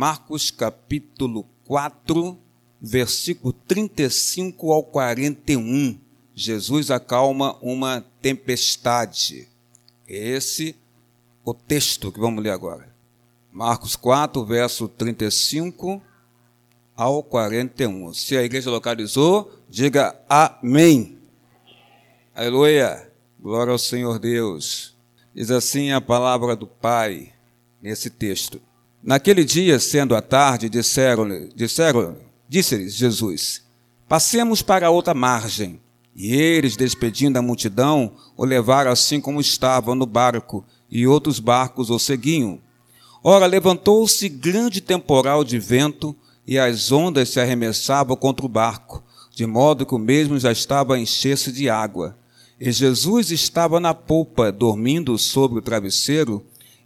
Marcos capítulo 4, versículo 35 ao 41. Jesus acalma uma tempestade. Esse o texto que vamos ler agora. Marcos 4, verso 35 ao 41. Se a igreja localizou, diga amém. Aleluia. Glória ao Senhor Deus. Diz assim a palavra do Pai nesse texto. Naquele dia, sendo a tarde, disseram-lhe, disseram, disse-lhes Jesus: Passemos para outra margem. E eles, despedindo a multidão, o levaram assim como estava no barco, e outros barcos o seguiam. Ora, levantou-se grande temporal de vento, e as ondas se arremessavam contra o barco, de modo que o mesmo já estava a encher-se de água. E Jesus estava na polpa, dormindo sobre o travesseiro.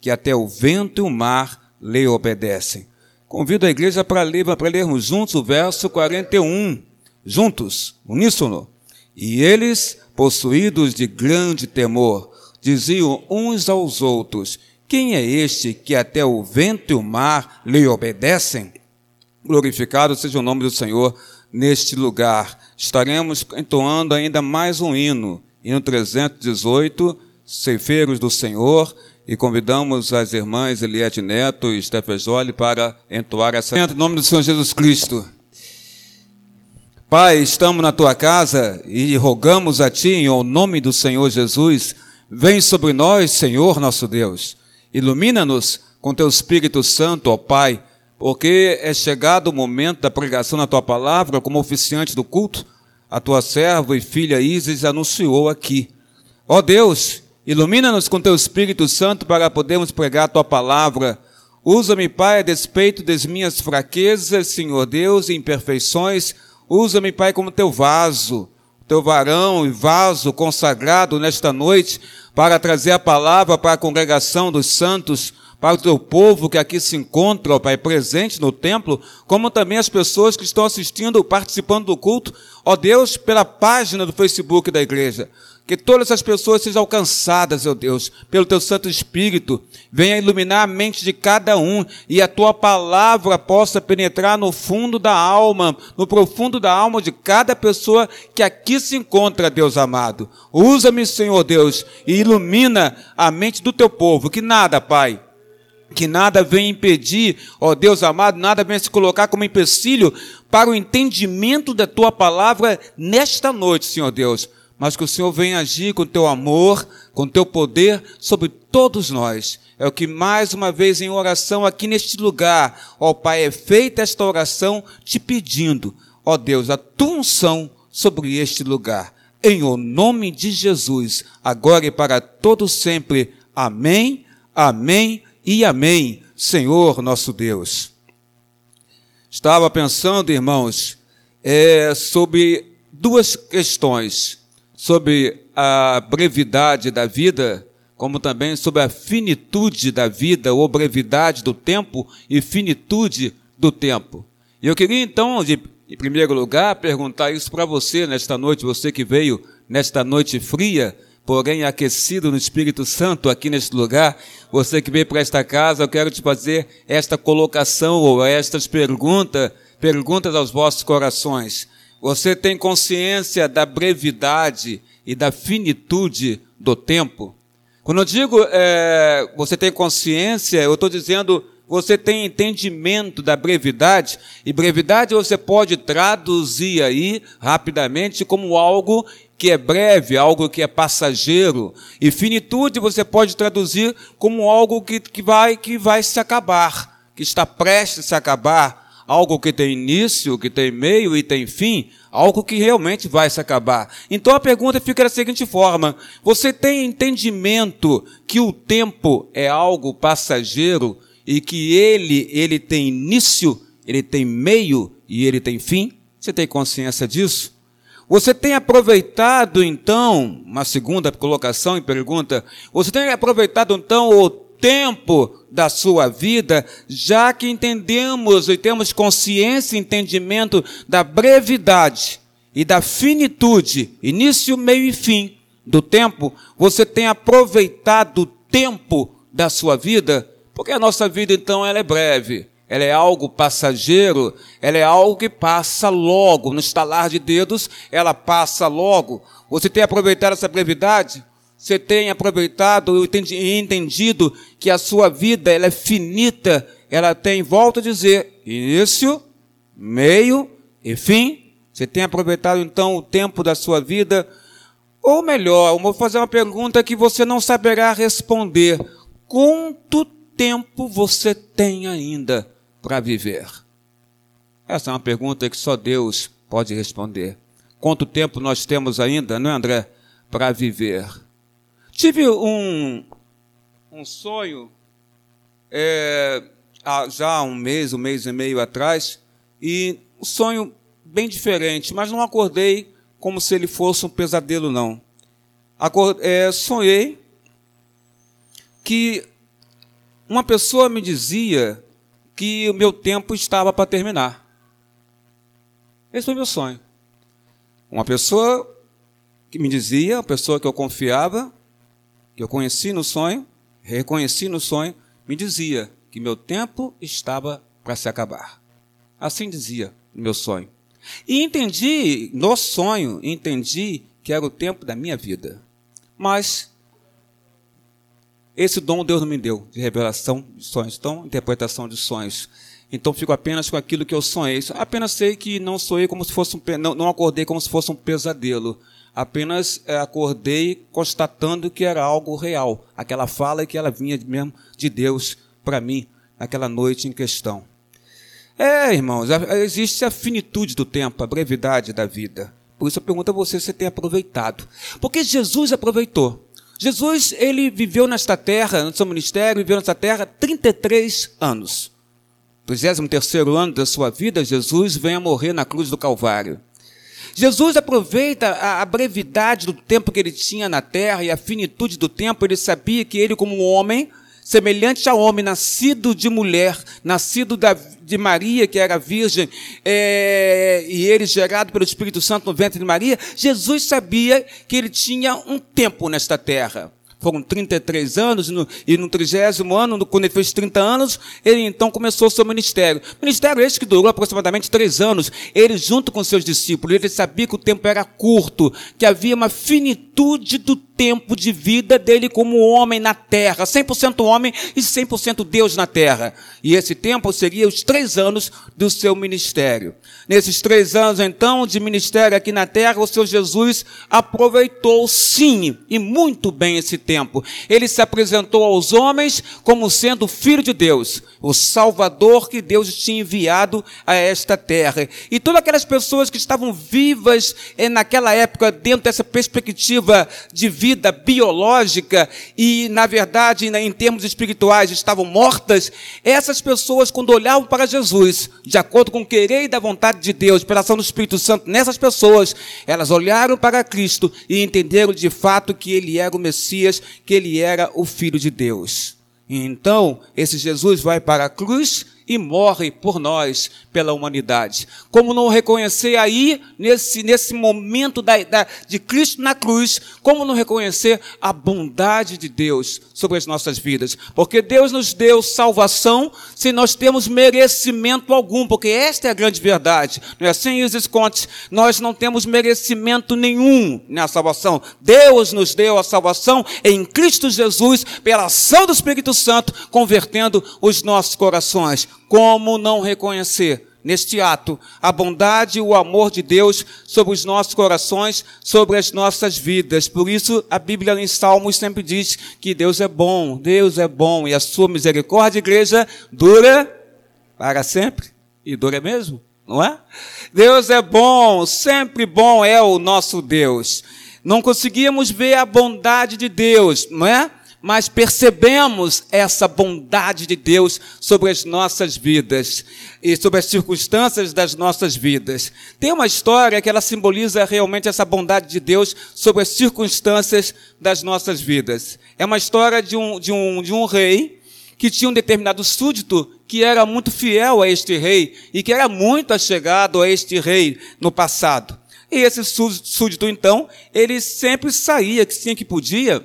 que até o vento e o mar lhe obedecem? Convido a igreja para ler, para lermos juntos o verso 41. Juntos, uníssono. E eles, possuídos de grande temor, diziam uns aos outros: Quem é este que até o vento e o mar lhe obedecem? Glorificado seja o nome do Senhor neste lugar. Estaremos entoando ainda mais um hino, hino 318, Ceifeiros do Senhor, e convidamos as irmãs Eliette Neto e Stefejoli para entoar essa. Em nome do Senhor Jesus Cristo. Pai, estamos na tua casa e rogamos a ti, em nome do Senhor Jesus, vem sobre nós, Senhor nosso Deus. Ilumina-nos com teu Espírito Santo, ó Pai, porque é chegado o momento da pregação da tua palavra, como oficiante do culto, a tua serva e filha Isis anunciou aqui. Ó Deus, ilumina-nos com teu Espírito Santo para podermos pregar a tua palavra. Usa-me, Pai, a despeito das minhas fraquezas, Senhor Deus, e imperfeições Usa-me, Pai, como teu vaso, teu varão e vaso consagrado nesta noite para trazer a palavra para a congregação dos santos, para o teu povo que aqui se encontra, ó Pai, presente no templo, como também as pessoas que estão assistindo, participando do culto, ó Deus, pela página do Facebook da igreja. Que todas as pessoas sejam alcançadas, ó Deus, pelo teu Santo Espírito. Venha iluminar a mente de cada um e a tua palavra possa penetrar no fundo da alma, no profundo da alma de cada pessoa que aqui se encontra, Deus amado. Usa-me, Senhor Deus, e ilumina a mente do teu povo. Que nada, Pai, que nada venha impedir, ó Deus amado, nada venha se colocar como empecilho para o entendimento da tua palavra nesta noite, Senhor Deus mas que o Senhor venha agir com teu amor, com teu poder sobre todos nós. É o que mais uma vez em oração aqui neste lugar, ó Pai, é feita esta oração te pedindo, ó Deus, a tua unção sobre este lugar. Em o nome de Jesus, agora e para todos sempre. Amém, amém e amém. Senhor nosso Deus. Estava pensando, irmãos, é, sobre duas questões sobre a brevidade da vida, como também sobre a finitude da vida, ou brevidade do tempo e finitude do tempo. E eu queria então, de, em primeiro lugar, perguntar isso para você nesta noite, você que veio nesta noite fria, porém aquecido no Espírito Santo aqui neste lugar, você que veio para esta casa, eu quero te fazer esta colocação ou estas perguntas, perguntas aos vossos corações. Você tem consciência da brevidade e da finitude do tempo? Quando eu digo é, você tem consciência, eu estou dizendo você tem entendimento da brevidade, e brevidade você pode traduzir aí rapidamente como algo que é breve, algo que é passageiro. E finitude você pode traduzir como algo que, que, vai, que vai se acabar, que está prestes a se acabar algo que tem início, que tem meio e tem fim, algo que realmente vai se acabar. Então a pergunta fica da seguinte forma: você tem entendimento que o tempo é algo passageiro e que ele ele tem início ele tem meio e ele tem fim? Você tem consciência disso? Você tem aproveitado então, uma segunda colocação e pergunta, você tem aproveitado então o tempo da sua vida, já que entendemos e temos consciência e entendimento da brevidade e da finitude, início, meio e fim do tempo, você tem aproveitado o tempo da sua vida? Porque a nossa vida então ela é breve ela é algo passageiro, ela é algo que passa logo, no estalar de dedos, ela passa logo. Você tem aproveitado essa brevidade? Você tem aproveitado e entendido que a sua vida ela é finita, ela tem, volto a dizer, início, meio e fim. Você tem aproveitado então o tempo da sua vida? Ou melhor, eu vou fazer uma pergunta que você não saberá responder. Quanto tempo você tem ainda? para viver? Essa é uma pergunta que só Deus pode responder. Quanto tempo nós temos ainda, não é, André, para viver? Tive um, um sonho é, há já um mês, um mês e meio atrás, e um sonho bem diferente, mas não acordei como se ele fosse um pesadelo, não. Acordei, é, sonhei que uma pessoa me dizia que o meu tempo estava para terminar. Esse foi meu sonho. Uma pessoa que me dizia, uma pessoa que eu confiava, que eu conheci no sonho, reconheci no sonho, me dizia que meu tempo estava para se acabar. Assim dizia meu sonho. E entendi, no sonho, entendi que era o tempo da minha vida. Mas esse dom Deus não me deu, de revelação de sonhos, então, interpretação de sonhos. Então fico apenas com aquilo que eu sonhei. Apenas sei que não sonhei como se fosse um, não, não acordei como se fosse um pesadelo. Apenas é, acordei constatando que era algo real. Aquela fala que ela vinha mesmo de Deus para mim naquela noite em questão. É, irmãos, existe a finitude do tempo, a brevidade da vida. Por isso eu pergunto a você se tem aproveitado. Porque Jesus aproveitou. Jesus, ele viveu nesta terra, no seu ministério, viveu nesta terra 33 anos. 33 ano da sua vida, Jesus vem a morrer na cruz do Calvário. Jesus aproveita a, brevidade do tempo que ele tinha na terra e a finitude do tempo. Ele sabia que ele, como um homem, semelhante ao homem nascido de mulher, nascido da, de Maria, que era virgem, é, e ele gerado pelo Espírito Santo no ventre de Maria, Jesus sabia que ele tinha um tempo nesta terra. Foram 33 anos, no, e no trigésimo ano, quando ele fez 30 anos, ele então começou o seu ministério. Ministério esse que durou aproximadamente três anos. Ele, junto com seus discípulos, ele sabia que o tempo era curto, que havia uma finitude do tempo de vida dele como homem na terra, 100% homem e 100% Deus na terra. E esse tempo seria os três anos do seu ministério. Nesses três anos, então, de ministério aqui na terra, o seu Jesus aproveitou sim, e muito bem esse tempo. Ele se apresentou aos homens como sendo filho de Deus, o Salvador que Deus tinha enviado a esta terra. E todas aquelas pessoas que estavam vivas eh, naquela época, dentro dessa perspectiva de vida, vida biológica e, na verdade, em termos espirituais, estavam mortas, essas pessoas, quando olhavam para Jesus, de acordo com o querer e da vontade de Deus, pela ação do Espírito Santo nessas pessoas, elas olharam para Cristo e entenderam de fato que ele era o Messias, que ele era o Filho de Deus. Então, esse Jesus vai para a cruz e morre por nós, pela humanidade. Como não reconhecer aí, nesse, nesse momento da, da, de Cristo na cruz, como não reconhecer a bondade de Deus sobre as nossas vidas? Porque Deus nos deu salvação se nós temos merecimento algum, porque esta é a grande verdade. Não é assim, Isis Contes? Nós não temos merecimento nenhum na salvação. Deus nos deu a salvação em Cristo Jesus, pela ação do Espírito Santo, convertendo os nossos corações. Como não reconhecer neste ato a bondade e o amor de Deus sobre os nossos corações, sobre as nossas vidas. Por isso, a Bíblia em Salmos sempre diz que Deus é bom, Deus é bom e a sua misericórdia, igreja, dura para sempre. E dura mesmo, não é? Deus é bom, sempre bom é o nosso Deus. Não conseguimos ver a bondade de Deus, não é? Mas percebemos essa bondade de Deus sobre as nossas vidas e sobre as circunstâncias das nossas vidas. Tem uma história que ela simboliza realmente essa bondade de Deus sobre as circunstâncias das nossas vidas. É uma história de um, de um, de um rei que tinha um determinado súdito que era muito fiel a este rei e que era muito achegado a este rei no passado. E esse súdito, então, ele sempre saía, que sim que podia,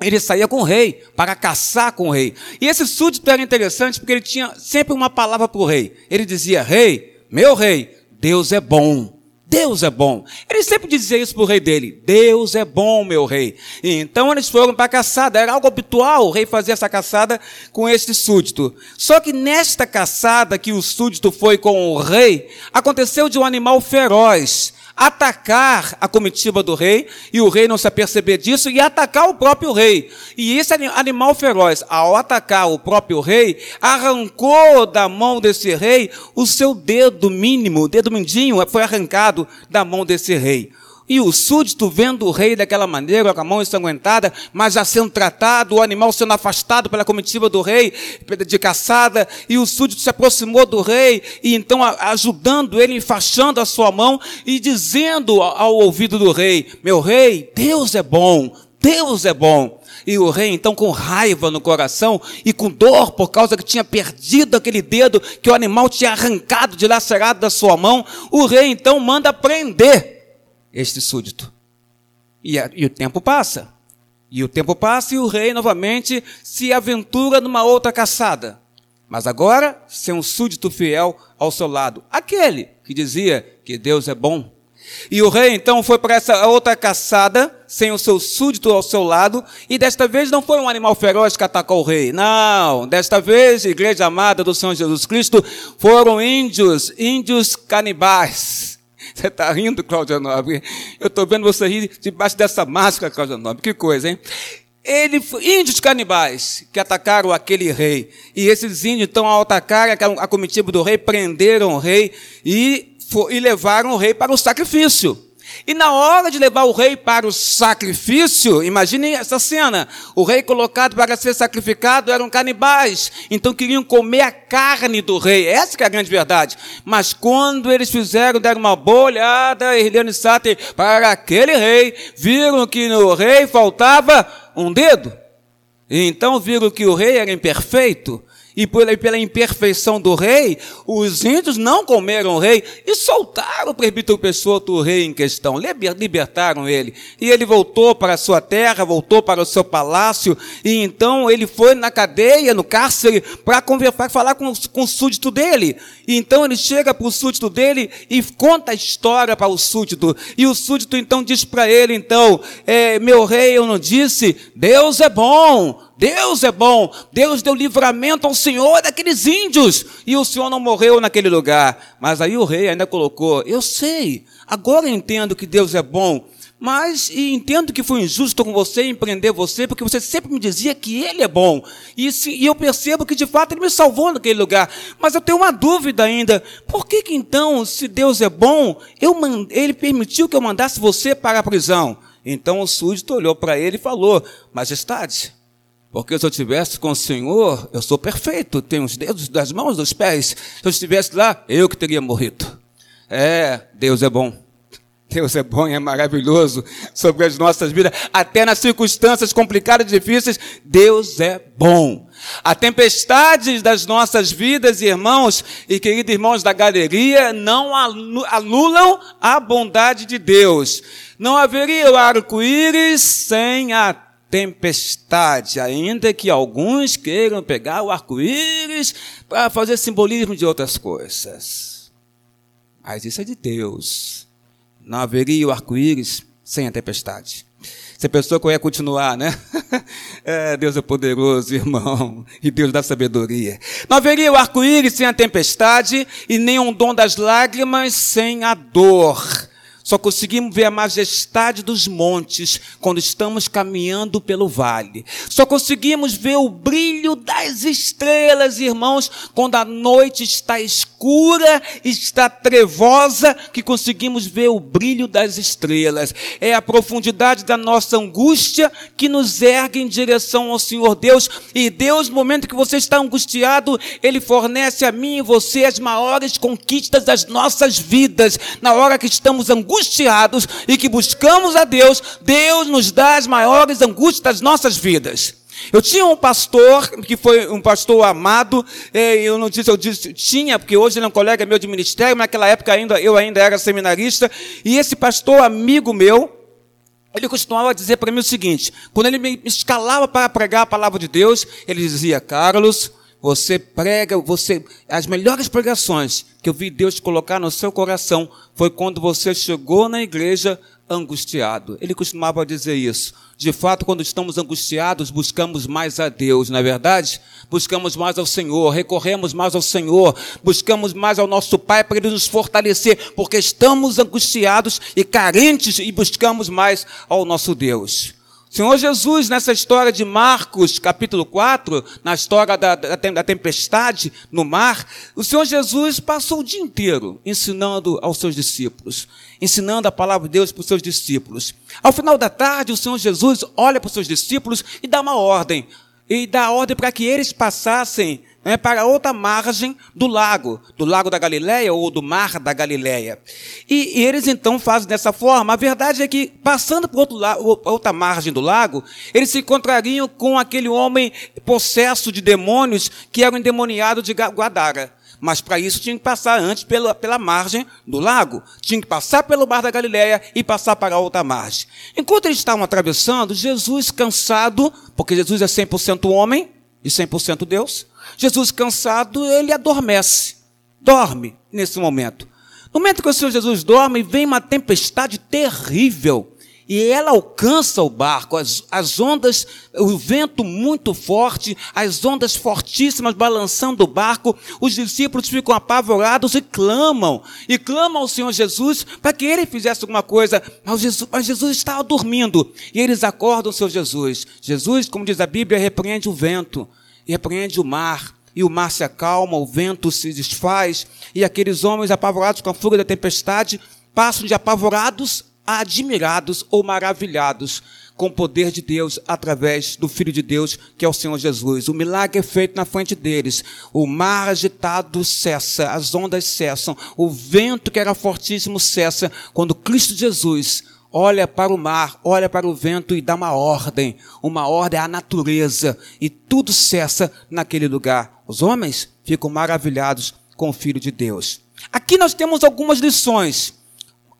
ele saía com o rei, para caçar com o rei. E esse súdito era interessante porque ele tinha sempre uma palavra para o rei. Ele dizia: Rei, meu rei, Deus é bom. Deus é bom. Ele sempre dizia isso para o rei dele: Deus é bom, meu rei. E então eles foram para a caçada. Era algo habitual o rei fazer essa caçada com este súdito. Só que nesta caçada que o súdito foi com o rei, aconteceu de um animal feroz atacar a comitiva do rei, e o rei não se aperceber disso, e atacar o próprio rei. E esse animal feroz, ao atacar o próprio rei, arrancou da mão desse rei o seu dedo mínimo, o dedo mindinho foi arrancado da mão desse rei. E o súdito, vendo o rei daquela maneira, com a mão ensanguentada, mas já sendo tratado, o animal sendo afastado pela comitiva do rei, de caçada, e o súdito se aproximou do rei, e então ajudando ele, enfaixando a sua mão, e dizendo ao ouvido do rei: Meu rei, Deus é bom, Deus é bom. E o rei, então, com raiva no coração e com dor por causa que tinha perdido aquele dedo que o animal tinha arrancado, dilacerado da sua mão, o rei então manda prender este súdito. E, a, e o tempo passa. E o tempo passa e o rei novamente se aventura numa outra caçada. Mas agora, sem um súdito fiel ao seu lado. Aquele que dizia que Deus é bom. E o rei então foi para essa outra caçada, sem o seu súdito ao seu lado, e desta vez não foi um animal feroz que atacou o rei. Não, desta vez, igreja amada do Senhor Jesus Cristo, foram índios, índios canibais você está rindo, Cláudia Nobre? Eu estou vendo você rir debaixo dessa máscara, Cláudia Nobre. Que coisa, hein? Ele, índios canibais que atacaram aquele rei. E esses índios, então, ao atacar a comitiva do rei, prenderam o rei e, e levaram o rei para o sacrifício. E na hora de levar o rei para o sacrifício, imaginem essa cena: o rei colocado para ser sacrificado eram canibais, então queriam comer a carne do rei. Essa é a grande verdade. Mas quando eles fizeram, deram uma boa olhada, Irliane Sáter, para aquele rei, viram que no rei faltava um dedo. E então viram que o rei era imperfeito e pela, pela imperfeição do rei, os índios não comeram o rei e soltaram o presbítero Pessoa do rei em questão, libertaram ele. E ele voltou para a sua terra, voltou para o seu palácio, e então ele foi na cadeia, no cárcere, para conversar, falar com, com o súdito dele. E então ele chega para o súdito dele e conta a história para o súdito. E o súdito então diz para ele, então, é, meu rei, eu não disse, Deus é bom, Deus é bom, Deus deu livramento ao Senhor daqueles índios, e o Senhor não morreu naquele lugar. Mas aí o rei ainda colocou: Eu sei, agora entendo que Deus é bom, mas entendo que foi injusto com você empreender você, porque você sempre me dizia que Ele é bom. E, se, e eu percebo que de fato Ele me salvou naquele lugar. Mas eu tenho uma dúvida ainda. Por que, que então, se Deus é bom, eu, Ele permitiu que eu mandasse você para a prisão? Então o súdito olhou para ele e falou: Majestade, porque se eu estivesse com o Senhor, eu sou perfeito, tenho os dedos das mãos, dos pés. Se eu estivesse lá, eu que teria morrido. É, Deus é bom. Deus é bom e é maravilhoso sobre as nossas vidas, até nas circunstâncias complicadas e difíceis, Deus é bom. A tempestade das nossas vidas, irmãos e queridos irmãos da galeria, não anulam a bondade de Deus. Não haveria o arco-íris sem a tempestade, ainda que alguns queiram pegar o arco-íris para fazer simbolismo de outras coisas. Mas isso é de Deus. Não haveria o arco-íris sem a tempestade. Pensou que eu ia continuar, né? É, Deus é poderoso, irmão, e Deus dá sabedoria. Não haveria o arco-íris sem a tempestade, e nem um dom das lágrimas sem a dor. Só conseguimos ver a majestade dos montes quando estamos caminhando pelo vale. Só conseguimos ver o brilho das estrelas, irmãos, quando a noite está escura, está trevosa, que conseguimos ver o brilho das estrelas. É a profundidade da nossa angústia que nos ergue em direção ao Senhor Deus. E Deus, no momento que você está angustiado, Ele fornece a mim e você as maiores conquistas das nossas vidas. Na hora que estamos angustiados, angustiados e que buscamos a Deus, Deus nos dá as maiores angústias das nossas vidas. Eu tinha um pastor, que foi um pastor amado, eu não disse, eu disse, tinha, porque hoje ele é um colega meu de ministério, mas naquela época ainda, eu ainda era seminarista, e esse pastor amigo meu, ele costumava dizer para mim o seguinte, quando ele me escalava para pregar a palavra de Deus, ele dizia, Carlos, você prega, você as melhores pregações que eu vi Deus colocar no seu coração foi quando você chegou na igreja angustiado. Ele costumava dizer isso. De fato, quando estamos angustiados, buscamos mais a Deus, não é verdade? Buscamos mais ao Senhor, recorremos mais ao Senhor, buscamos mais ao nosso Pai para Ele nos fortalecer, porque estamos angustiados e carentes e buscamos mais ao nosso Deus. Senhor Jesus, nessa história de Marcos, capítulo 4, na história da, da, da, tempestade no mar, o Senhor Jesus passou o dia inteiro ensinando aos seus discípulos, ensinando a palavra de Deus para os seus discípulos. Ao final da tarde, o Senhor Jesus olha para os seus discípulos e dá uma ordem. E dá ordem para que eles passassem né, para outra margem do lago, do lago da Galileia ou do mar da Galileia. E, e eles então fazem dessa forma. A verdade é que, passando por outro outra margem do lago, eles se encontrariam com aquele homem possesso de demônios que era o endemoniado de Guadara. Mas para isso tinha que passar antes pela, pela margem do lago. Tinha que passar pelo mar da Galileia e passar para a outra margem. Enquanto eles estavam atravessando, Jesus cansado, porque Jesus é 100% homem e 100% Deus, Jesus cansado, ele adormece, dorme nesse momento. No momento que o Senhor Jesus dorme, vem uma tempestade terrível. E ela alcança o barco, as, as ondas, o vento muito forte, as ondas fortíssimas balançando o barco. Os discípulos ficam apavorados e clamam, e clamam ao Senhor Jesus para que ele fizesse alguma coisa. Mas Jesus, mas Jesus estava dormindo, e eles acordam o Senhor Jesus. Jesus, como diz a Bíblia, repreende o vento repreende o mar, e o mar se acalma, o vento se desfaz, e aqueles homens apavorados com a fúria da tempestade passam de apavorados a admirados ou maravilhados com o poder de Deus através do Filho de Deus, que é o Senhor Jesus. O milagre é feito na frente deles. O mar agitado cessa, as ondas cessam, o vento que era fortíssimo cessa, quando Cristo Jesus olha para o mar, olha para o vento e dá uma ordem, uma ordem à natureza, e tudo cessa naquele lugar. Os homens ficam maravilhados com o Filho de Deus. Aqui nós temos algumas lições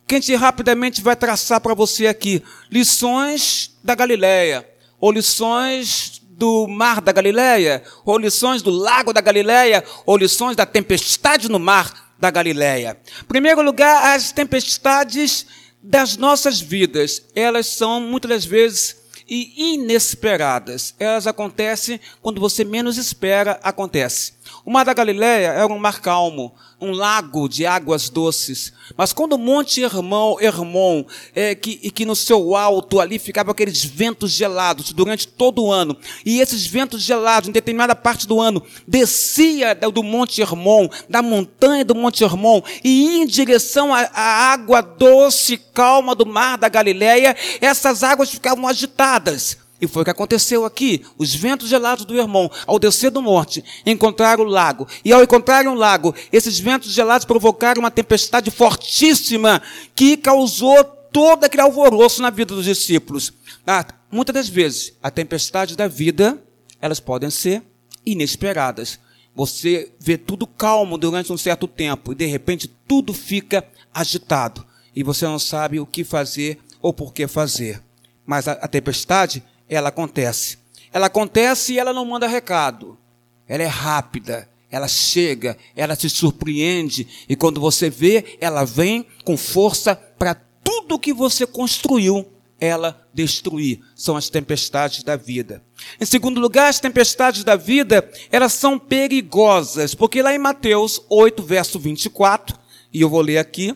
que a gente rapidamente vai traçar para você aqui. Lições da Galileia, ou lições do mar da Galileia, ou lições do lago da Galileia, ou lições da tempestade no mar da Galileia. Primeiro lugar, as tempestades das nossas vidas, elas são muitas das vezes inesperadas. Elas acontecem quando você menos espera, acontece. O mar da Galileia era um mar calmo, um lago de águas doces. Mas quando o Monte Hermon, Hermon é, que, que no seu alto ali ficavam aqueles ventos gelados durante todo o ano, e esses ventos gelados, em determinada parte do ano, descia do Monte Hermon, da montanha do Monte Hermon, e ia em direção à, à água doce e calma do mar da Galileia, essas águas ficavam agitadas. E foi o que aconteceu aqui. Os ventos gelados do irmão, ao descer do monte, encontraram o lago. E ao encontrarem o lago, esses ventos gelados provocaram uma tempestade fortíssima que causou todo aquele alvoroço na vida dos discípulos. Ah, muitas das vezes, a tempestade da vida, elas podem ser inesperadas. Você vê tudo calmo durante um certo tempo e de repente tudo fica agitado e você não sabe o que fazer ou por que fazer. Mas a, a tempestade ela acontece. Ela acontece e ela não manda recado. Ela é rápida, ela chega, ela te surpreende e quando você vê, ela vem com força para tudo que você construiu, ela destruir. São as tempestades da vida. Em segundo lugar, as tempestades da vida, elas são perigosas, porque lá em Mateus 8, verso 24, e eu vou ler aqui,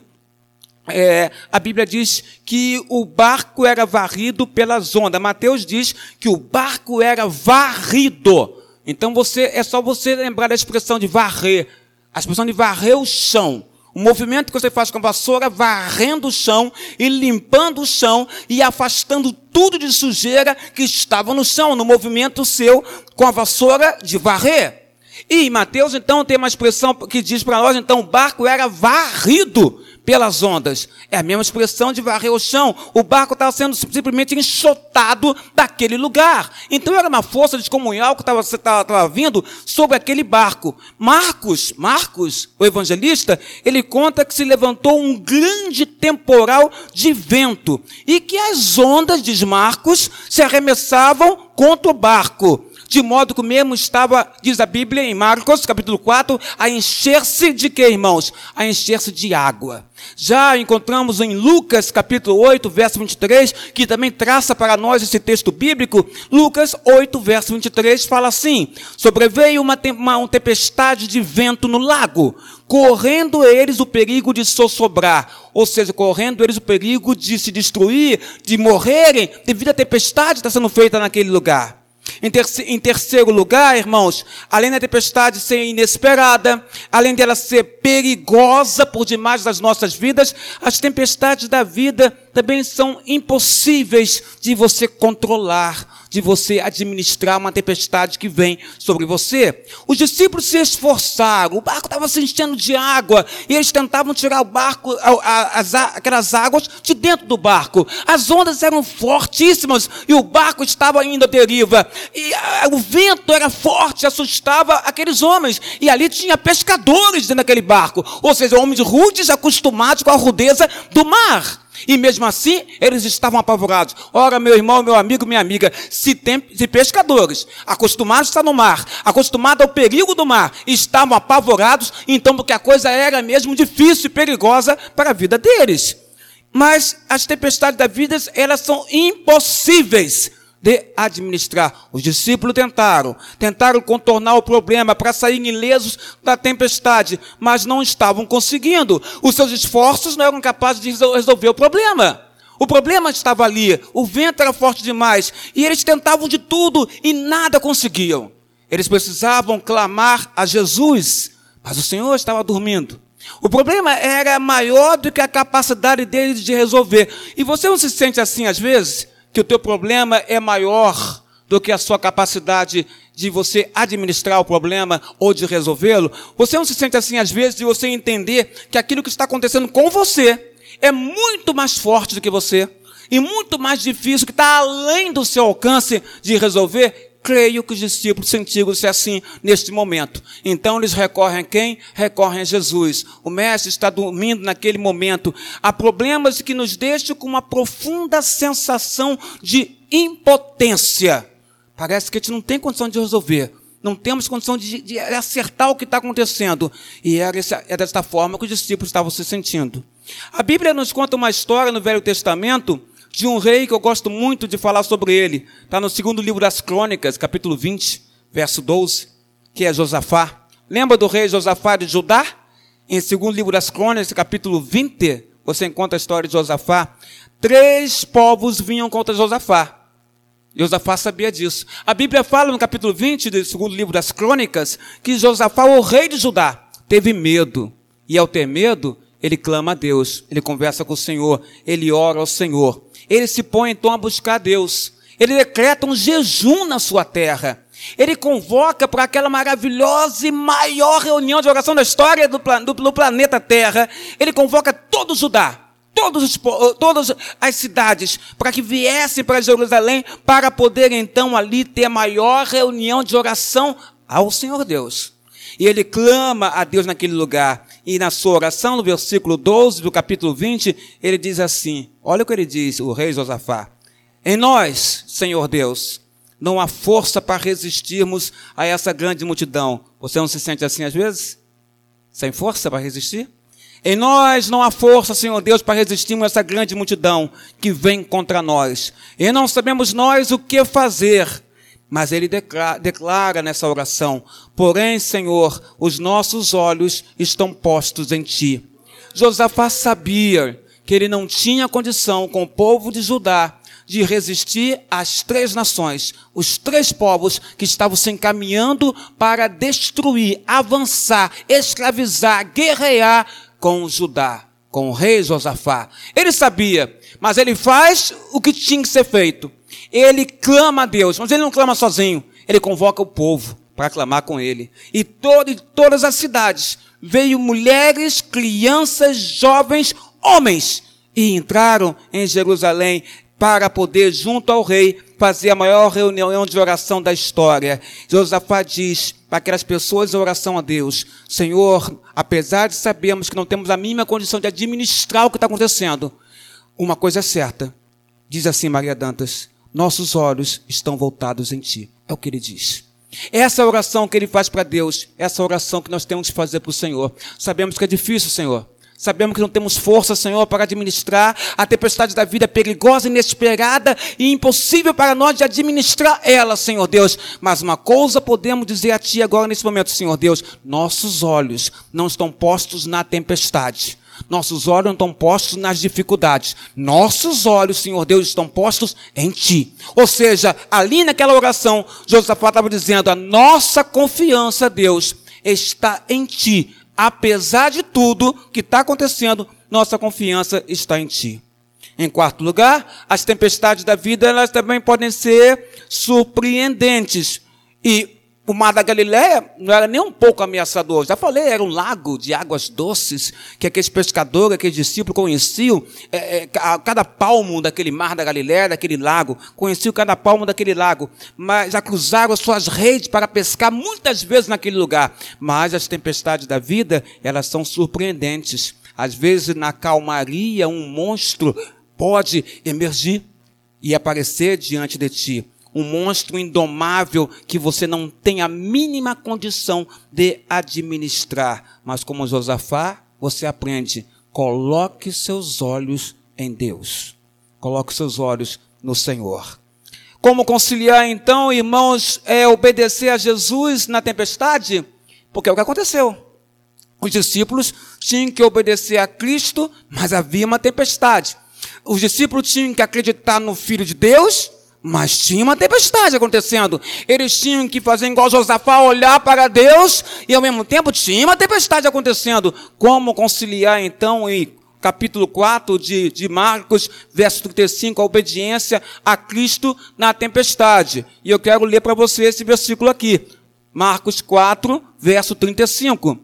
é, a Bíblia diz que o barco era varrido pelas ondas. Mateus diz que o barco era varrido. Então você é só você lembrar da expressão de varrer, a expressão de varrer o chão. O movimento que você faz com a vassoura, varrendo o chão e limpando o chão e afastando tudo de sujeira que estava no chão, no movimento seu com a vassoura de varrer. E Mateus então tem uma expressão que diz para nós, então o barco era varrido pelas ondas. É a mesma expressão de varrer o chão. O barco estava sendo simplesmente enxotado daquele lugar. Então era uma força descomunhal que estava vindo sobre aquele barco. Marcos, Marcos, o evangelista, ele conta que se levantou um grande temporal de vento e que as ondas, diz Marcos, se arremessavam contra o barco de modo que mesmo estava, diz a Bíblia em Marcos, capítulo 4, a encher-se de quê, irmãos? A encher-se de água. Já encontramos em Lucas, capítulo 8, verso 23, que também traça para nós esse texto bíblico. Lucas 8, verso 23 fala assim: Sobreveio uma, uma, uma tempestade de vento no lago, correndo eles o perigo de sossobrar, ou seja, correndo eles o perigo de se destruir, de morrerem, devido à tempestade que está sendo feita naquele lugar. Em, terceiro, em terceiro lugar, irmãos, além da tempestade ser inesperada, além dela ser perigosa por demais das nossas vidas, as tempestades da vida também são impossíveis de você controlar de você administrar uma tempestade que vem sobre você. Os discípulos se esforçaram, o barco estava se enchendo de água, e eles tentavam tirar o barco, as, aquelas águas de dentro do barco. As ondas eram fortíssimas e o barco estava indo à deriva. E a, o vento era forte, assustava aqueles homens. E ali tinha pescadores dentro daquele barco, ou seja, homens rudes acostumados com a rudeza do mar. E mesmo assim, eles estavam apavorados. Ora, meu irmão, meu amigo, minha amiga, se, tem, se pescadores, acostumados a estar no mar, acostumados ao perigo do mar, estavam apavorados, então porque a coisa era mesmo difícil e perigosa para a vida deles. Mas as tempestades da vida, elas são impossíveis de administrar. Os discípulos tentaram, tentaram contornar o problema para sair ilesos da tempestade, mas não estavam conseguindo. Os seus esforços não eram capazes de resolver o problema. O problema estava ali, o vento era forte demais, e eles tentavam de tudo e nada conseguiam. Eles precisavam clamar a Jesus, mas o Senhor estava dormindo. O problema era maior do que a capacidade deles de resolver. E você não se sente assim às vezes? Que o teu problema é maior do que a sua capacidade de você administrar o problema ou de resolvê-lo? Você não se sente assim às vezes de você entender que aquilo que está acontecendo com você é muito mais forte do que você e muito mais difícil, que está além do seu alcance de resolver? Creio que os discípulos sentiram-se assim neste momento. Então eles recorrem a quem? Recorrem a Jesus. O mestre está dormindo naquele momento. Há problemas que nos deixam com uma profunda sensação de impotência. Parece que a gente não tem condição de resolver. Não temos condição de, de acertar o que está acontecendo. E era, essa, era desta forma que os discípulos estavam se sentindo. A Bíblia nos conta uma história no Velho Testamento de um rei que eu gosto muito de falar sobre ele. Está no segundo livro das Crônicas, capítulo 20, verso 12, que é Josafá. Lembra do rei Josafá de Judá? Em segundo livro das Crônicas, capítulo 20, você encontra a história de Josafá. Três povos vinham contra Josafá. Josafá sabia disso. A Bíblia fala no capítulo 20 do segundo livro das Crônicas que Josafá, o rei de Judá, teve medo. E ao ter medo, ele clama a Deus, ele conversa com o Senhor, ele ora ao Senhor ele se põe então a buscar Deus. Ele decreta um jejum na sua terra. Ele convoca para aquela maravilhosa e maior reunião de oração da história do, do, do planeta Terra. Ele convoca todo o Judá, todos todas as cidades, para que viessem para Jerusalém, para poder então ali ter a maior reunião de oração ao Senhor Deus. E ele clama a Deus naquele lugar. E na sua oração, no versículo 12 do capítulo 20, ele diz assim: Olha o que ele diz, o rei Josafá. Em nós, Senhor Deus, não há força para resistirmos a essa grande multidão. Você não se sente assim às vezes? Sem força para resistir? Em nós não há força, Senhor Deus, para resistirmos a essa grande multidão que vem contra nós. E não sabemos nós o que fazer. Mas ele declara, declara, nessa oração: Porém, Senhor, os nossos olhos estão postos em ti. Josafá sabia que ele não tinha condição com o povo de Judá de resistir às três nações, os três povos que estavam se encaminhando para destruir, avançar, escravizar, guerrear com Judá, com o rei Josafá. Ele sabia, mas ele faz o que tinha que ser feito. Ele clama a Deus, mas ele não clama sozinho, ele convoca o povo para clamar com ele. E todo, todas as cidades veio mulheres, crianças, jovens, homens e entraram em Jerusalém para poder, junto ao rei, fazer a maior reunião de oração da história. Josafá diz para aquelas pessoas em oração a Deus: Senhor, apesar de sabermos que não temos a mínima condição de administrar o que está acontecendo, uma coisa é certa. Diz assim Maria Dantas: nossos olhos estão voltados em Ti. É o que ele diz. Essa oração que ele faz para Deus, essa oração que nós temos que fazer para o Senhor. Sabemos que é difícil, Senhor. Sabemos que não temos força, Senhor, para administrar a tempestade da vida perigosa, inesperada e impossível para nós de administrar ela, Senhor Deus. Mas uma coisa podemos dizer a Ti agora nesse momento, Senhor Deus: nossos olhos não estão postos na tempestade. Nossos olhos estão postos nas dificuldades. Nossos olhos, Senhor Deus, estão postos em Ti. Ou seja, ali naquela oração, Josafá estava dizendo: a nossa confiança, Deus, está em Ti apesar de tudo que está acontecendo, nossa confiança está em Ti. Em quarto lugar, as tempestades da vida elas também podem ser surpreendentes. E o mar da Galiléia não era nem um pouco ameaçador. Já falei, era um lago de águas doces que aqueles pescadores, aqueles discípulos conheciam. É, é, cada palmo daquele mar da Galiléia, daquele lago, conheciam cada palmo daquele lago. Mas já cruzaram suas redes para pescar muitas vezes naquele lugar. Mas as tempestades da vida, elas são surpreendentes. Às vezes, na calmaria, um monstro pode emergir e aparecer diante de ti um monstro indomável que você não tem a mínima condição de administrar. Mas como Josafá, você aprende, coloque seus olhos em Deus. Coloque seus olhos no Senhor. Como conciliar então, irmãos, é obedecer a Jesus na tempestade? Porque é o que aconteceu. Os discípulos tinham que obedecer a Cristo, mas havia uma tempestade. Os discípulos tinham que acreditar no Filho de Deus, mas tinha uma tempestade acontecendo. Eles tinham que fazer igual Josafá, olhar para Deus, e ao mesmo tempo tinha uma tempestade acontecendo. Como conciliar então em capítulo 4 de, de Marcos, verso 35, a obediência a Cristo na tempestade. E eu quero ler para você esse versículo aqui. Marcos 4, verso 35.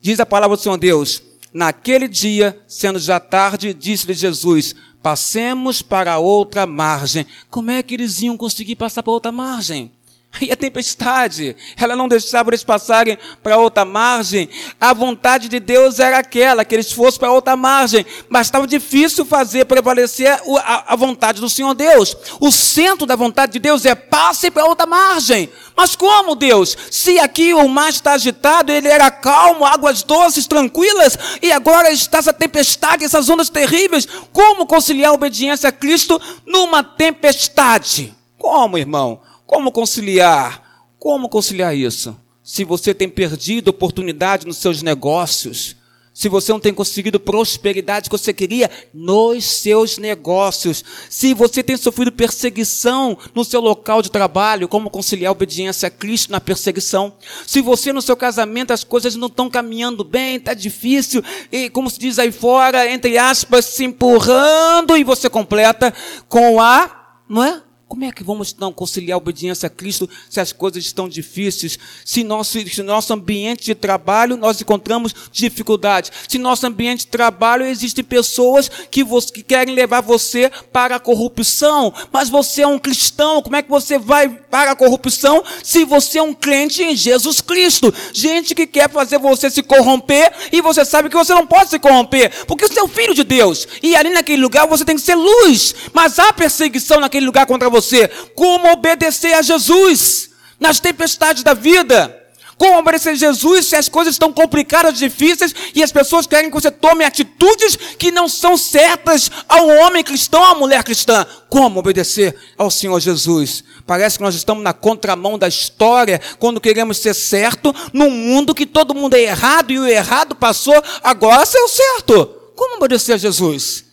Diz a palavra do Senhor Deus: Naquele dia, sendo já tarde, disse-lhe Jesus: Passemos para outra margem. Como é que eles iam conseguir passar para outra margem? E a tempestade, ela não deixava eles passarem para outra margem. A vontade de Deus era aquela, que eles fossem para outra margem. Mas estava difícil fazer prevalecer a, vontade do Senhor Deus. O centro da vontade de Deus é passe para outra margem. Mas como, Deus? Se aqui o mar está agitado, ele era calmo, águas doces, tranquilas, e agora está essa tempestade, essas ondas terríveis. Como conciliar a obediência a Cristo numa tempestade? Como, irmão? Como conciliar? Como conciliar isso? Se você tem perdido oportunidade nos seus negócios, se você não tem conseguido prosperidade que você queria nos seus negócios, se você tem sofrido perseguição no seu local de trabalho, como conciliar a obediência a Cristo na perseguição? Se você no seu casamento as coisas não estão caminhando bem, está difícil, e como se diz aí fora, entre aspas, se empurrando, e você completa com a, não é? Como é que vamos então conciliar a obediência a Cristo se as coisas estão difíceis? Se nosso, se nosso ambiente de trabalho nós encontramos dificuldades. Se nosso ambiente de trabalho existem pessoas que, você, que querem levar você para a corrupção, mas você é um cristão, como é que você vai para a corrupção se você é um crente em Jesus Cristo? Gente que quer fazer você se corromper e você sabe que você não pode se corromper, porque você é o filho de Deus. E ali naquele lugar você tem que ser luz, mas há perseguição naquele lugar contra você você como obedecer a Jesus nas tempestades da vida. Como obedecer a Jesus se as coisas estão complicadas, difíceis e as pessoas querem que você tome atitudes que não são certas ao homem cristão, à mulher cristã. Como obedecer ao Senhor Jesus? Parece que nós estamos na contramão da história quando queremos ser certo num mundo que todo mundo é errado e o errado passou, agora ser o certo. Como obedecer a Jesus?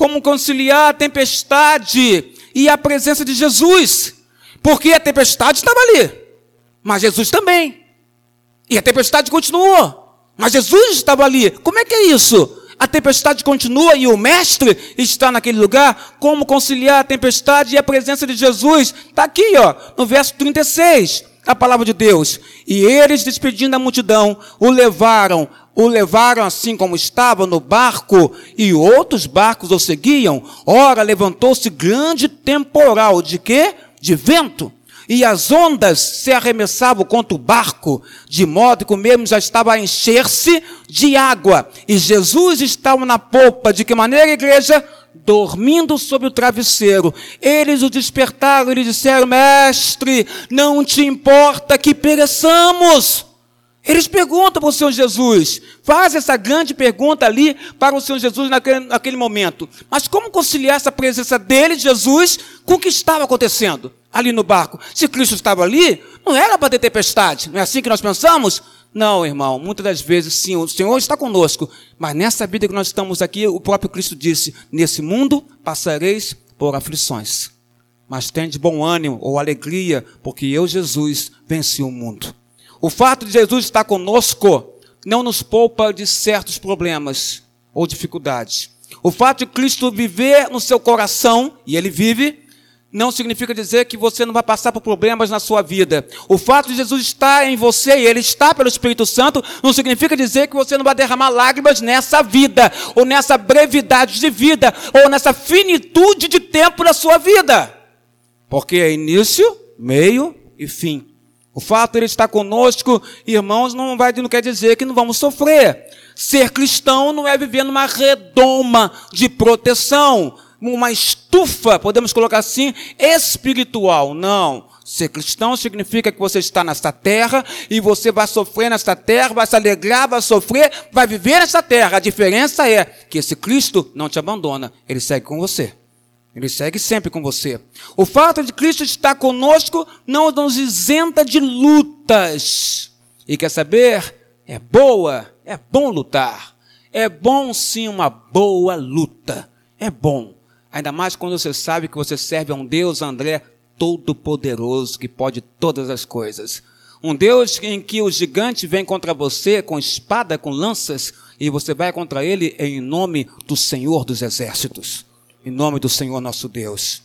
como conciliar a tempestade e a presença de Jesus. Porque a tempestade estava ali, mas Jesus também. E a tempestade continuou, mas Jesus estava ali. Como é que é isso? A tempestade continua e o mestre está naquele lugar. Como conciliar a tempestade e a presença de Jesus? Está aqui, ó, no verso 36, a palavra de Deus. E eles, despedindo a multidão, o levaram o levaram assim como estava no barco, e outros barcos o seguiam. Ora, levantou-se grande temporal de quê? De vento. E as ondas se arremessavam contra o barco, de modo que o mesmo já estava a encher-se de água. E Jesus estava na polpa. De que maneira, igreja? Dormindo sobre o travesseiro. Eles o despertaram e lhe disseram: Mestre, não te importa que pereçamos. Eles perguntam para o Senhor Jesus, faz essa grande pergunta ali para o Senhor Jesus naquele, naquele momento. Mas como conciliar essa presença dele, Jesus, com o que estava acontecendo ali no barco? Se Cristo estava ali, não era para ter tempestade, não é assim que nós pensamos? Não, irmão, muitas das vezes sim, o Senhor está conosco, mas nessa vida que nós estamos aqui, o próprio Cristo disse: Nesse mundo passareis por aflições, mas tem de bom ânimo ou alegria, porque eu, Jesus, venci o mundo. O fato de Jesus estar conosco não nos poupa de certos problemas ou dificuldades. O fato de Cristo viver no seu coração, e ele vive, não significa dizer que você não vai passar por problemas na sua vida. O fato de Jesus estar em você e ele está pelo Espírito Santo, não significa dizer que você não vai derramar lágrimas nessa vida, ou nessa brevidade de vida, ou nessa finitude de tempo na sua vida. Porque é início, meio e fim. O fato de ele estar conosco, irmãos, não, vai, não quer dizer que não vamos sofrer. Ser cristão não é viver numa redoma de proteção, uma estufa, podemos colocar assim, espiritual. Não. Ser cristão significa que você está nesta terra e você vai sofrer nesta terra, vai se alegrar, vai sofrer, vai viver nesta terra. A diferença é que esse Cristo não te abandona, ele segue com você. Ele segue sempre com você. O fato de Cristo estar conosco não nos isenta de lutas. E quer saber? É boa, é bom lutar. É bom sim uma boa luta. É bom. Ainda mais quando você sabe que você serve a um Deus, André, todo-poderoso, que pode todas as coisas. Um Deus em que o gigante vem contra você com espada, com lanças, e você vai contra ele em nome do Senhor dos Exércitos em nome do Senhor nosso Deus.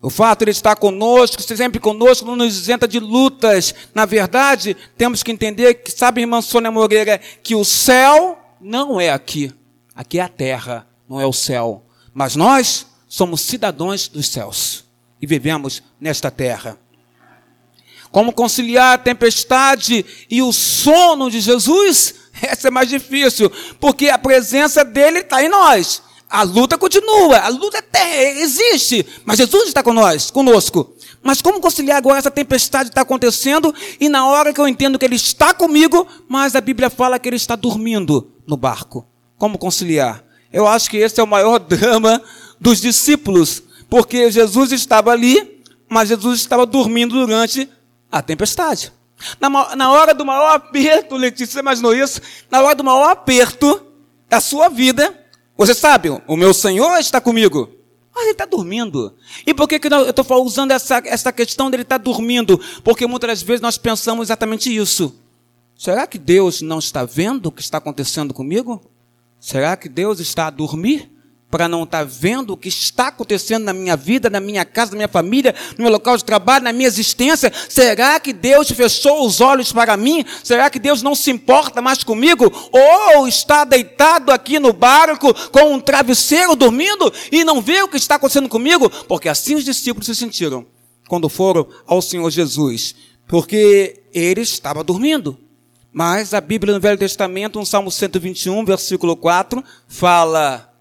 O fato de Ele estar conosco, sempre conosco, não nos isenta de lutas. Na verdade, temos que entender que, sabe, irmã Sônia Moreira, que o céu não é aqui. Aqui é a terra, não é o céu. Mas nós somos cidadãos dos céus e vivemos nesta terra. Como conciliar a tempestade e o sono de Jesus? Essa é mais difícil, porque a presença dele está em nós. A luta continua, a luta até existe, mas Jesus está nós, conosco. Mas como conciliar agora essa tempestade está acontecendo e na hora que eu entendo que Ele está comigo, mas a Bíblia fala que Ele está dormindo no barco? Como conciliar? Eu acho que esse é o maior drama dos discípulos, porque Jesus estava ali, mas Jesus estava dormindo durante a tempestade. Na, na hora do maior aperto, Letícia, você imaginou isso? Na hora do maior aperto da sua vida, você sabe, o meu Senhor está comigo. Mas ele está dormindo. E por que, que eu estou usando essa, essa questão dele estar tá dormindo? Porque muitas vezes nós pensamos exatamente isso. Será que Deus não está vendo o que está acontecendo comigo? Será que Deus está a dormir? para não estar tá vendo o que está acontecendo na minha vida, na minha casa, na minha família, no meu local de trabalho, na minha existência? Será que Deus fechou os olhos para mim? Será que Deus não se importa mais comigo? Ou está deitado aqui no barco com um travesseiro dormindo e não vê o que está acontecendo comigo? Porque assim os discípulos se sentiram quando foram ao Senhor Jesus, porque ele estava dormindo. Mas a Bíblia no Velho Testamento, no Salmo 121, versículo 4, fala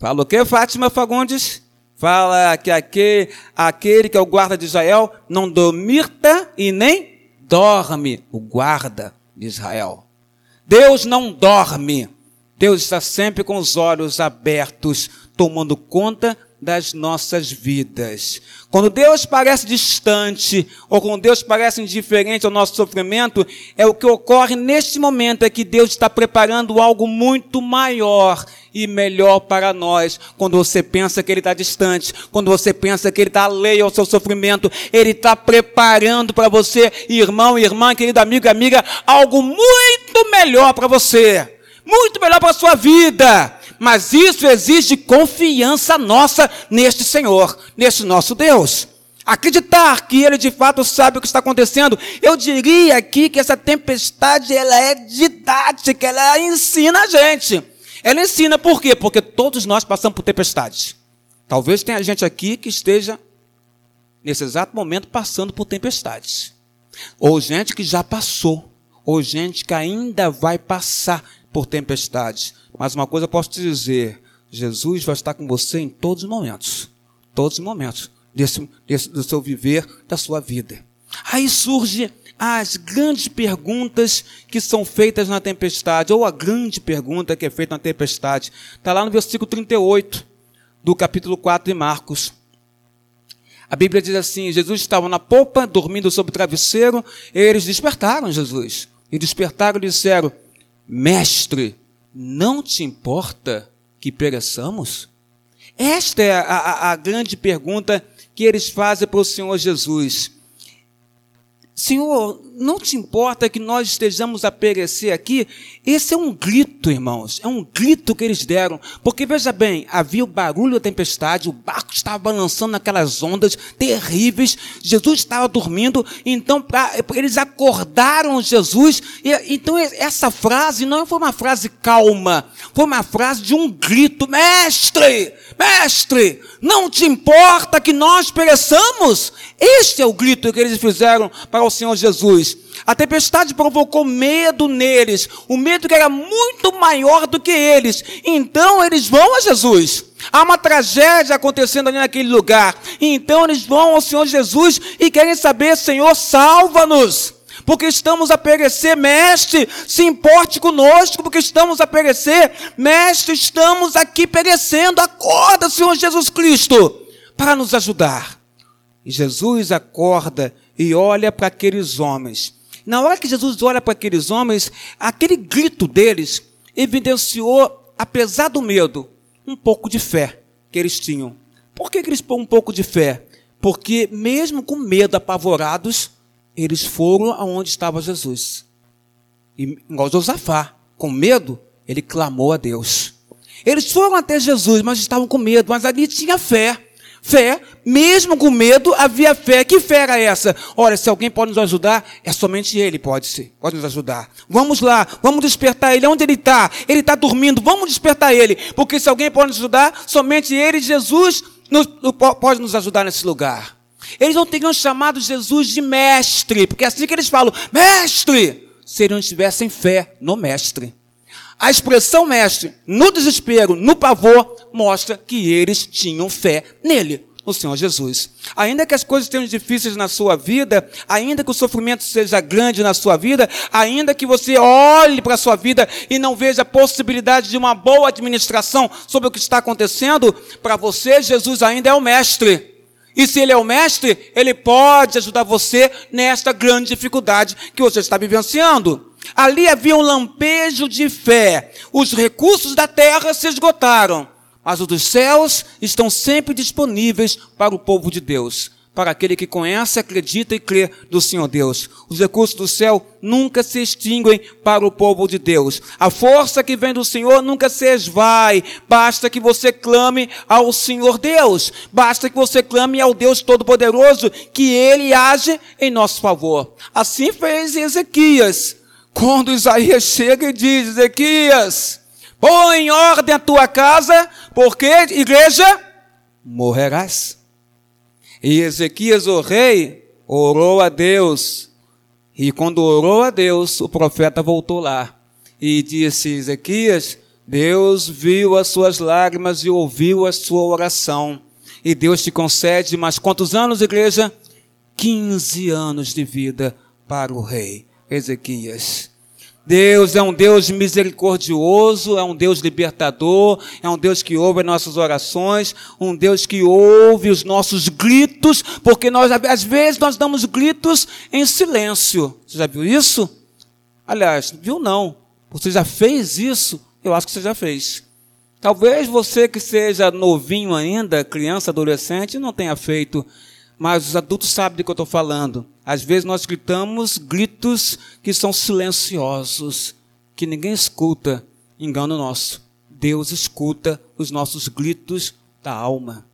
Fala o que, Fátima Fagundes? Fala que aquele, aquele que é o guarda de Israel não dormita e nem dorme o guarda de Israel. Deus não dorme. Deus está sempre com os olhos abertos, tomando conta das nossas vidas. Quando Deus parece distante, ou quando Deus parece indiferente ao nosso sofrimento, é o que ocorre neste momento, é que Deus está preparando algo muito maior e melhor para nós. Quando você pensa que Ele está distante, quando você pensa que Ele está alheio ao seu sofrimento, Ele está preparando para você, irmão, irmã, querido amigo amiga, algo muito melhor para você, muito melhor para a sua vida. Mas isso exige confiança nossa neste Senhor, neste nosso Deus. Acreditar que ele de fato sabe o que está acontecendo. Eu diria aqui que essa tempestade ela é didática, ela ensina a gente. Ela ensina por quê? Porque todos nós passamos por tempestades. Talvez tenha gente aqui que esteja nesse exato momento passando por tempestades. Ou gente que já passou, ou gente que ainda vai passar por tempestades. Mas uma coisa eu posso te dizer, Jesus vai estar com você em todos os momentos. Todos os momentos desse, desse, do seu viver, da sua vida. Aí surge as grandes perguntas que são feitas na tempestade, ou a grande pergunta que é feita na tempestade. Está lá no versículo 38 do capítulo 4 de Marcos. A Bíblia diz assim: Jesus estava na popa, dormindo sobre o travesseiro, eles despertaram Jesus. E despertaram e disseram: Mestre, não te importa que pereçamos? Esta é a, a, a grande pergunta que eles fazem para o Senhor Jesus. Senhor, não te importa que nós estejamos a perecer aqui? Esse é um grito, irmãos, é um grito que eles deram. Porque veja bem, havia o barulho da tempestade, o barco estava balançando naquelas ondas terríveis, Jesus estava dormindo, então pra, eles acordaram Jesus. E, então essa frase não foi uma frase calma, foi uma frase de um grito: Mestre, mestre, não te importa que nós pereçamos? Este é o grito que eles fizeram para o Senhor Jesus. A tempestade provocou medo neles, o medo que era muito maior do que eles. Então eles vão a Jesus. Há uma tragédia acontecendo ali naquele lugar. Então eles vão ao Senhor Jesus e querem saber, Senhor, salva-nos. Porque estamos a perecer, mestre, se importe conosco, porque estamos a perecer, mestre, estamos aqui perecendo. Acorda, Senhor Jesus Cristo, para nos ajudar. E Jesus acorda e olha para aqueles homens. Na hora que Jesus olha para aqueles homens, aquele grito deles evidenciou, apesar do medo, um pouco de fé que eles tinham. Por que, eles pôr um pouco de fé? Porque, mesmo com medo, apavorados, eles foram aonde estava Jesus. E, igual Josafá, com medo, ele clamou a Deus. Eles foram até Jesus, mas estavam com medo, mas ali tinha fé. Fé, mesmo com medo, havia fé. Que fé era essa? Olha, se alguém pode nos ajudar, é somente Ele pode ser, pode nos ajudar. Vamos lá, vamos despertar Ele. Onde Ele está? Ele está dormindo, vamos despertar Ele. Porque se alguém pode nos ajudar, somente Ele, Jesus, nos, pode nos ajudar nesse lugar. Eles não teriam chamado Jesus de mestre, porque é assim que eles falam, mestre, se eles não tivessem fé no mestre. A expressão mestre, no desespero, no pavor, mostra que eles tinham fé nele, no Senhor Jesus. Ainda que as coisas tenham difíceis na sua vida, ainda que o sofrimento seja grande na sua vida, ainda que você olhe para a sua vida e não veja a possibilidade de uma boa administração sobre o que está acontecendo, para você, Jesus ainda é o mestre. E se ele é o mestre, ele pode ajudar você nesta grande dificuldade que você está vivenciando. Ali havia um lampejo de fé. Os recursos da terra se esgotaram, mas os dos céus estão sempre disponíveis para o povo de Deus, para aquele que conhece, acredita e crê do Senhor Deus. Os recursos do céu nunca se extinguem para o povo de Deus. A força que vem do Senhor nunca se esvai. Basta que você clame ao Senhor Deus. Basta que você clame ao Deus Todo-Poderoso, que Ele age em nosso favor. Assim fez Ezequias quando Isaías chega e diz: Ezequias, põe em ordem a tua casa, porque, igreja, morrerás. E Ezequias, o rei, orou a Deus. E quando orou a Deus, o profeta voltou lá e disse: Ezequias, Deus viu as suas lágrimas e ouviu a sua oração. E Deus te concede mais quantos anos, igreja? 15 anos de vida para o rei. Ezequias. Deus é um Deus misericordioso, é um Deus libertador, é um Deus que ouve as nossas orações, um Deus que ouve os nossos gritos, porque nós às vezes nós damos gritos em silêncio. Você já viu isso? Aliás, viu não? Você já fez isso? Eu acho que você já fez. Talvez você que seja novinho ainda, criança, adolescente, não tenha feito, mas os adultos sabem do que eu estou falando. Às vezes nós gritamos gritos que são silenciosos, que ninguém escuta, engano nosso. Deus escuta os nossos gritos da alma,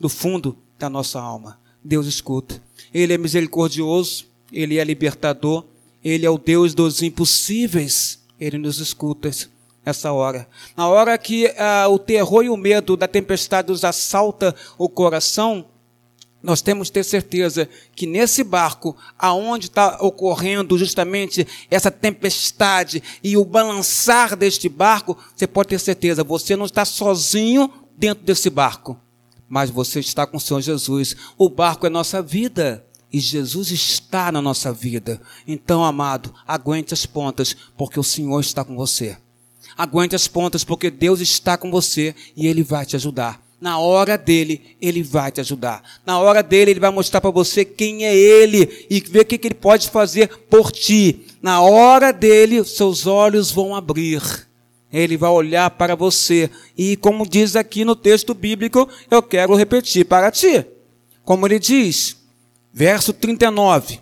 do fundo da nossa alma. Deus escuta. Ele é misericordioso, ele é libertador, ele é o Deus dos impossíveis. Ele nos escuta essa hora. Na hora que ah, o terror e o medo da tempestade nos assalta o coração, nós temos que ter certeza que nesse barco, aonde está ocorrendo justamente essa tempestade e o balançar deste barco, você pode ter certeza, você não está sozinho dentro desse barco, mas você está com o Senhor Jesus. O barco é nossa vida. E Jesus está na nossa vida. Então, amado, aguente as pontas, porque o Senhor está com você. Aguente as pontas, porque Deus está com você e Ele vai te ajudar. Na hora dele, ele vai te ajudar. Na hora dele, ele vai mostrar para você quem é ele e ver o que, ele pode fazer por ti. Na hora dele, seus olhos vão abrir. Ele vai olhar para você. E como diz aqui no texto bíblico, eu quero repetir para ti. Como ele diz, verso 39.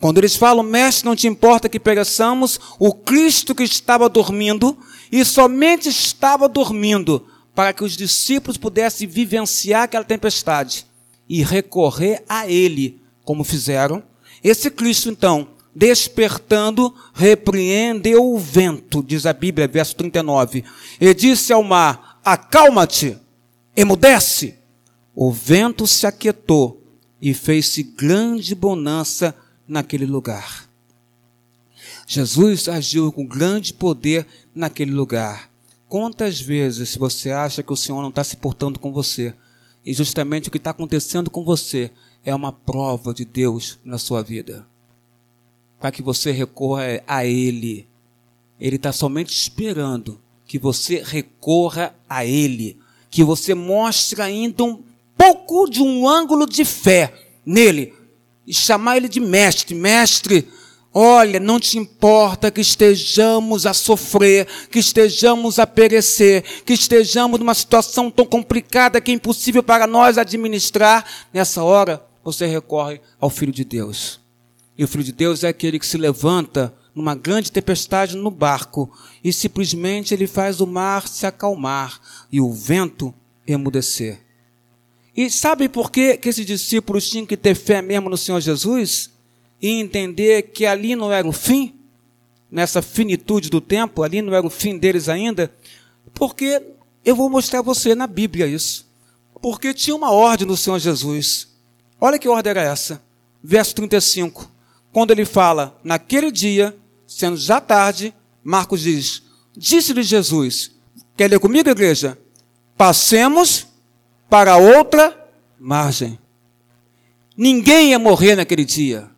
Quando eles falam, mestre, não te importa que pereçamos, o Cristo que estava dormindo, e somente estava dormindo, para que os discípulos pudessem vivenciar aquela tempestade e recorrer a Ele, como fizeram. Esse Cristo, então, despertando, repreendeu o vento, diz a Bíblia, verso 39, e disse ao mar: Acalma-te, emudece. O vento se aquietou e fez-se grande bonança naquele lugar. Jesus agiu com grande poder naquele lugar. Quantas vezes você acha que o Senhor não está se portando com você? E justamente o que está acontecendo com você é uma prova de Deus na sua vida. Para que você recorra a Ele. Ele está somente esperando que você recorra a Ele. Que você mostre ainda um pouco de um ângulo de fé nele. E chamar Ele de mestre. Mestre, Olha, não te importa que estejamos a sofrer, que estejamos a perecer, que estejamos numa situação tão complicada que é impossível para nós administrar. Nessa hora, você recorre ao Filho de Deus. E o Filho de Deus é aquele que se levanta numa grande tempestade no barco e simplesmente ele faz o mar se acalmar e o vento emudecer. E sabe por que, que esses discípulos tinham que ter fé mesmo no Senhor Jesus? E entender que ali não era o fim, nessa finitude do tempo, ali não era o fim deles ainda, porque eu vou mostrar a você na Bíblia isso. Porque tinha uma ordem do Senhor Jesus. Olha que ordem era essa. Verso 35. Quando ele fala, naquele dia, sendo já tarde, Marcos diz: Disse-lhe Jesus, quer ler comigo, igreja? Passemos para outra margem. Ninguém ia morrer naquele dia.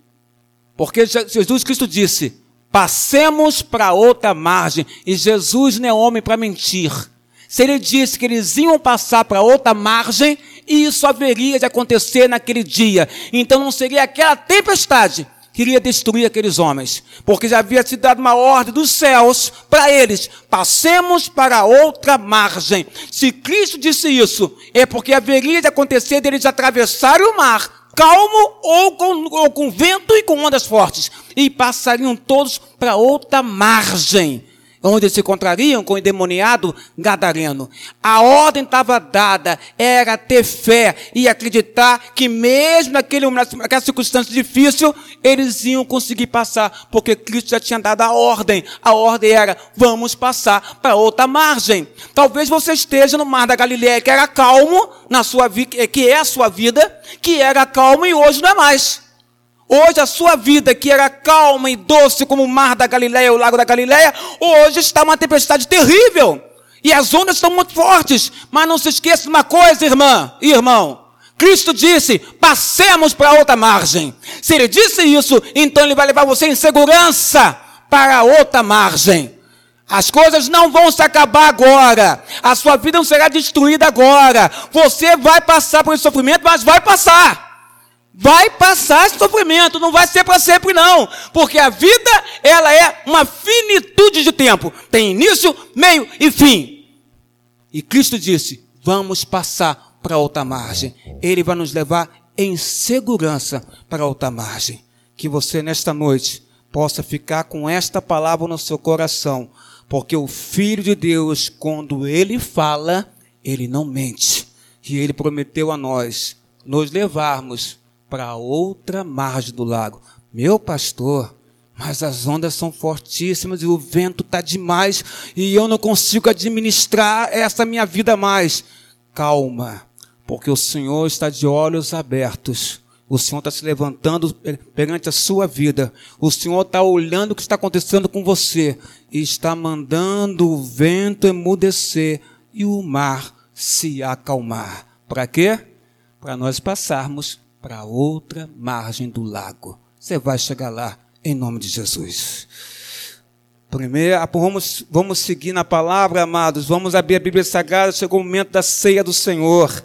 Porque Jesus Cristo disse: passemos para outra margem. E Jesus não é homem para mentir. Se ele disse que eles iam passar para outra margem, isso haveria de acontecer naquele dia. Então não seria aquela tempestade que iria destruir aqueles homens, porque já havia sido dada uma ordem dos céus para eles: passemos para outra margem. Se Cristo disse isso, é porque haveria de acontecer deles atravessarem o mar calmo ou com, ou com vento e com ondas fortes. E passariam todos para outra margem onde se encontrariam com o endemoniado gadareno. A ordem estava dada, era ter fé e acreditar que mesmo naquele, naquela circunstância difícil, eles iam conseguir passar, porque Cristo já tinha dado a ordem. A ordem era, vamos passar para outra margem. Talvez você esteja no mar da Galileia, que era calmo, na sua que é a sua vida, que era calmo e hoje não é mais. Hoje a sua vida, que era calma e doce como o mar da Galileia, o lago da Galileia, hoje está uma tempestade terrível. E as ondas estão muito fortes. Mas não se esqueça de uma coisa, irmã e irmão. Cristo disse: passemos para outra margem. Se ele disse isso, então ele vai levar você em segurança para outra margem. As coisas não vão se acabar agora. A sua vida não será destruída agora. Você vai passar por esse sofrimento, mas vai passar. Vai passar esse sofrimento, não vai ser para sempre não, porque a vida ela é uma finitude de tempo, tem início, meio e fim. E Cristo disse: vamos passar para outra margem. Ele vai nos levar em segurança para outra margem. Que você, nesta noite, possa ficar com esta palavra no seu coração, porque o Filho de Deus, quando ele fala, ele não mente. E ele prometeu a nós nos levarmos para outra margem do lago. Meu pastor, mas as ondas são fortíssimas e o vento está demais e eu não consigo administrar essa minha vida mais. Calma, porque o Senhor está de olhos abertos. O Senhor está se levantando perante a sua vida. O Senhor está olhando o que está acontecendo com você e está mandando o vento emudecer e o mar se acalmar. Para quê? Para nós passarmos para outra margem do lago. Você vai chegar lá em nome de Jesus. Primeiro, vamos, vamos seguir na palavra, amados. Vamos abrir a Bíblia Sagrada. Chegou o momento da ceia do Senhor.